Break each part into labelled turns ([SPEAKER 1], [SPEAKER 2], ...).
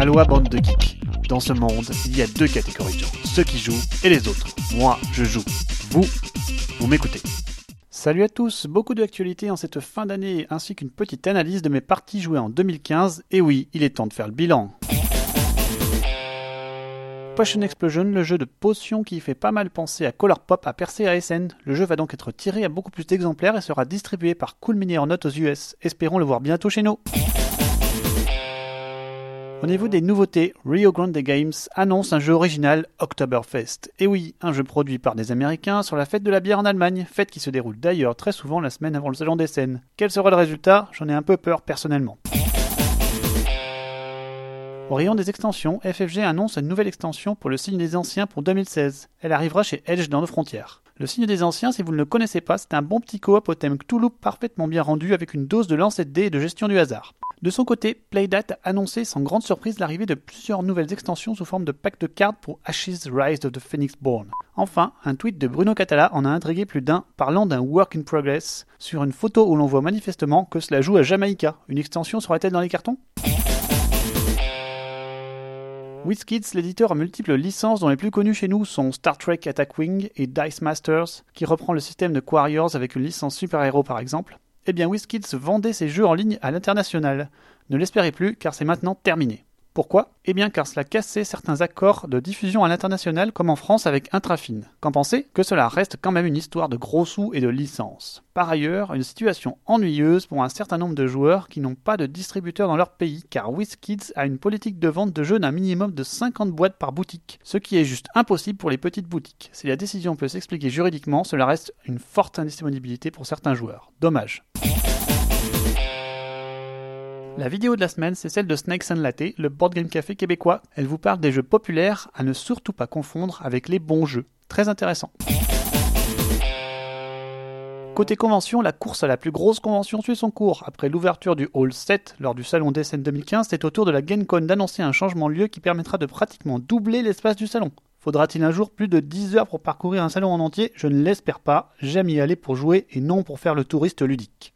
[SPEAKER 1] Aloha bande de geeks. Dans ce monde, il y a deux catégories de gens, ceux qui jouent et les autres. Moi, je joue. Vous, vous m'écoutez. Salut à tous, beaucoup d'actualités en cette fin d'année ainsi qu'une petite analyse de mes parties jouées en 2015. Et oui, il est temps de faire le bilan. Potion Explosion, le jeu de potions qui fait pas mal penser à Color Pop, a percé à SN. Le jeu va donc être tiré à beaucoup plus d'exemplaires et sera distribué par Cool Mini note aux US. Espérons le voir bientôt chez nous. Au niveau des nouveautés, Rio Grande Games annonce un jeu original Oktoberfest. Et oui, un jeu produit par des Américains sur la fête de la bière en Allemagne, fête qui se déroule d'ailleurs très souvent la semaine avant le salon des scènes. Quel sera le résultat? J'en ai un peu peur personnellement. Au rayon des extensions, FFG annonce une nouvelle extension pour le signe des anciens pour 2016. Elle arrivera chez Edge dans nos frontières. Le signe des anciens, si vous ne le connaissez pas, c'est un bon petit coop au thème Cthulhu parfaitement bien rendu avec une dose de lancer de dés et de gestion du hasard. De son côté, Playdate a annoncé sans grande surprise l'arrivée de plusieurs nouvelles extensions sous forme de pack de cartes pour Ashes Rise of the Phoenix Born. Enfin, un tweet de Bruno Catala en a intrigué plus d'un parlant d'un work in progress sur une photo où l'on voit manifestement que cela joue à Jamaïca. Une extension sera-t-elle dans les cartons? WizKids, l'éditeur a multiples licences dont les plus connues chez nous sont Star Trek Attack Wing et Dice Masters, qui reprend le système de Quarriors avec une licence super-héros par exemple eh bien WizKids vendait ses jeux en ligne à l'international. Ne l'espérez plus car c'est maintenant terminé. Pourquoi? Eh bien car cela cassait certains accords de diffusion à l'international comme en France avec Intrafine. Qu'en pensez? Que cela reste quand même une histoire de gros sous et de licences. Par ailleurs, une situation ennuyeuse pour un certain nombre de joueurs qui n'ont pas de distributeur dans leur pays car WizKids a une politique de vente de jeux d'un minimum de 50 boîtes par boutique, ce qui est juste impossible pour les petites boutiques. Si la décision peut s'expliquer juridiquement, cela reste une forte indisponibilité pour certains joueurs. Dommage. La vidéo de la semaine, c'est celle de Snakes and Latte, le board game café québécois. Elle vous parle des jeux populaires à ne surtout pas confondre avec les bons jeux. Très intéressant. Côté convention, la course à la plus grosse convention suit son cours. Après l'ouverture du Hall 7 lors du salon DSN 2015, c'est au tour de la GameCon d'annoncer un changement de lieu qui permettra de pratiquement doubler l'espace du salon. Faudra-t-il un jour plus de 10 heures pour parcourir un salon en entier? Je ne l'espère pas. J'aime y aller pour jouer et non pour faire le touriste ludique.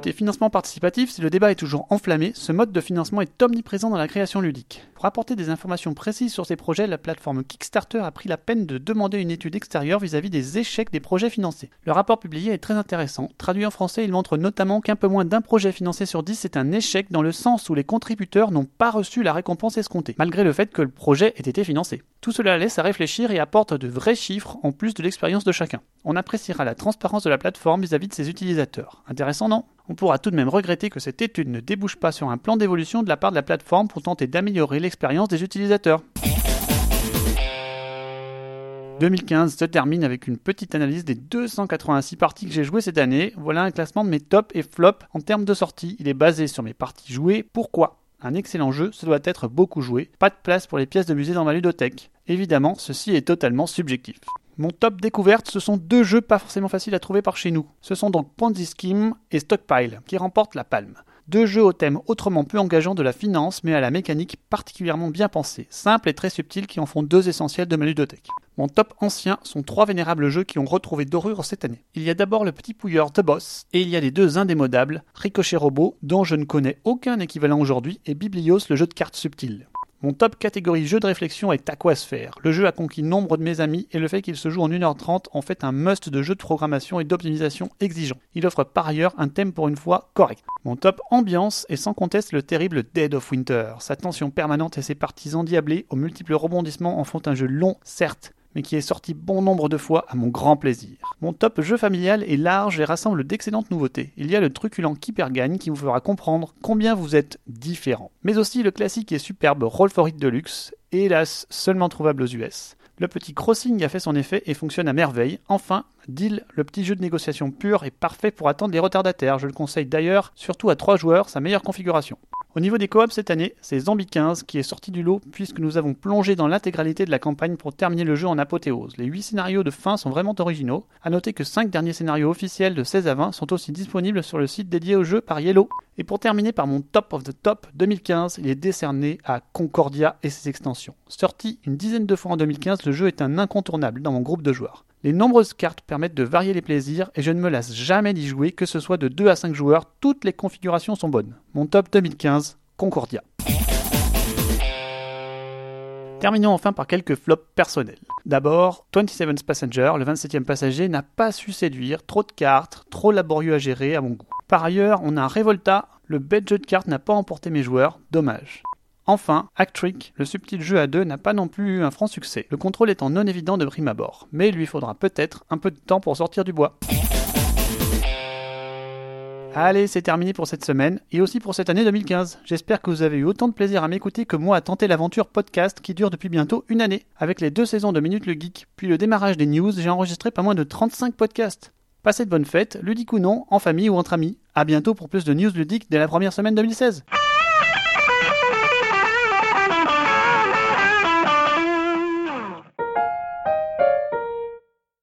[SPEAKER 1] Côté financement participatif, si le débat est toujours enflammé, ce mode de financement est omniprésent dans la création ludique. Pour apporter des informations précises sur ces projets, la plateforme Kickstarter a pris la peine de demander une étude extérieure vis-à-vis des échecs des projets financés. Le rapport publié est très intéressant. Traduit en français, il montre notamment qu'un peu moins d'un projet financé sur 10 est un échec dans le sens où les contributeurs n'ont pas reçu la récompense escomptée, malgré le fait que le projet ait été financé. Tout cela laisse à réfléchir et apporte de vrais chiffres en plus de l'expérience de chacun. On appréciera la transparence de la plateforme vis-à-vis de ses utilisateurs. Intéressant, non? On pourra tout de même regretter que cette étude ne débouche pas sur un plan d'évolution de la part de la plateforme pour tenter d'améliorer l'expérience des utilisateurs. 2015 se termine avec une petite analyse des 286 parties que j'ai jouées cette année. Voilà un classement de mes tops et flops en termes de sortie. Il est basé sur mes parties jouées. Pourquoi? Un excellent jeu, ce doit être beaucoup joué, pas de place pour les pièces de musée dans ma ludothèque. Évidemment, ceci est totalement subjectif. Mon top découverte, ce sont deux jeux pas forcément faciles à trouver par chez nous. Ce sont donc Ponzi Scheme et Stockpile, qui remportent la palme. Deux jeux au thème autrement peu engageant de la finance, mais à la mécanique particulièrement bien pensée, simple et très subtile qui en font deux essentiels de ma ludothèque. Mon top ancien sont trois vénérables jeux qui ont retrouvé dorure cette année. Il y a d'abord le petit pouilleur The Boss, et il y a les deux indémodables, Ricochet Robot, dont je ne connais aucun équivalent aujourd'hui, et Biblios, le jeu de cartes subtil. Mon top catégorie jeu de réflexion est Aquasphere. Le jeu a conquis nombre de mes amis et le fait qu'il se joue en 1h30 en fait un must de jeu de programmation et d'optimisation exigeant. Il offre par ailleurs un thème pour une fois correct. Mon top ambiance est sans conteste le terrible Dead of Winter. Sa tension permanente et ses parties endiablées aux multiples rebondissements en font un jeu long certes, mais qui est sorti bon nombre de fois à mon grand plaisir. Mon top jeu familial est large et rassemble d'excellentes nouveautés. Il y a le truculent Keeper Gagne qui vous fera comprendre combien vous êtes différent. Mais aussi le classique et superbe Roll for It Deluxe, hélas seulement trouvable aux US. Le petit crossing a fait son effet et fonctionne à merveille. Enfin, Deal, le petit jeu de négociation pur, est parfait pour attendre les retardataires. Je le conseille d'ailleurs, surtout à 3 joueurs, sa meilleure configuration. Au niveau des coops cette année, c'est Zombie 15 qui est sorti du lot puisque nous avons plongé dans l'intégralité de la campagne pour terminer le jeu en apothéose. Les 8 scénarios de fin sont vraiment originaux. A noter que 5 derniers scénarios officiels de 16 à 20 sont aussi disponibles sur le site dédié au jeu par Yellow. Et pour terminer par mon top of the top 2015, il est décerné à Concordia et ses extensions. Sorti une dizaine de fois en 2015, le jeu est un incontournable dans mon groupe de joueurs. Les nombreuses cartes permettent de varier les plaisirs et je ne me lasse jamais d'y jouer, que ce soit de 2 à 5 joueurs, toutes les configurations sont bonnes. Mon top 2015, Concordia. Terminons enfin par quelques flops personnels. D'abord, 27 Passenger, le 27e passager, n'a pas su séduire, trop de cartes, trop laborieux à gérer à mon goût. Par ailleurs, on a un Revolta, le bête jeu de cartes n'a pas emporté mes joueurs, dommage. Enfin, Actrick, le subtil jeu à deux, n'a pas non plus eu un franc succès, le contrôle étant non évident de prime abord, mais il lui faudra peut-être un peu de temps pour sortir du bois. Allez, c'est terminé pour cette semaine et aussi pour cette année 2015. J'espère que vous avez eu autant de plaisir à m'écouter que moi à tenter l'aventure podcast qui dure depuis bientôt une année. Avec les deux saisons de Minute le Geek, puis le démarrage des news, j'ai enregistré pas moins de 35 podcasts. Passez de bonnes fêtes, ludiques ou non, en famille ou entre amis. A bientôt pour plus de news ludiques dès la première semaine 2016.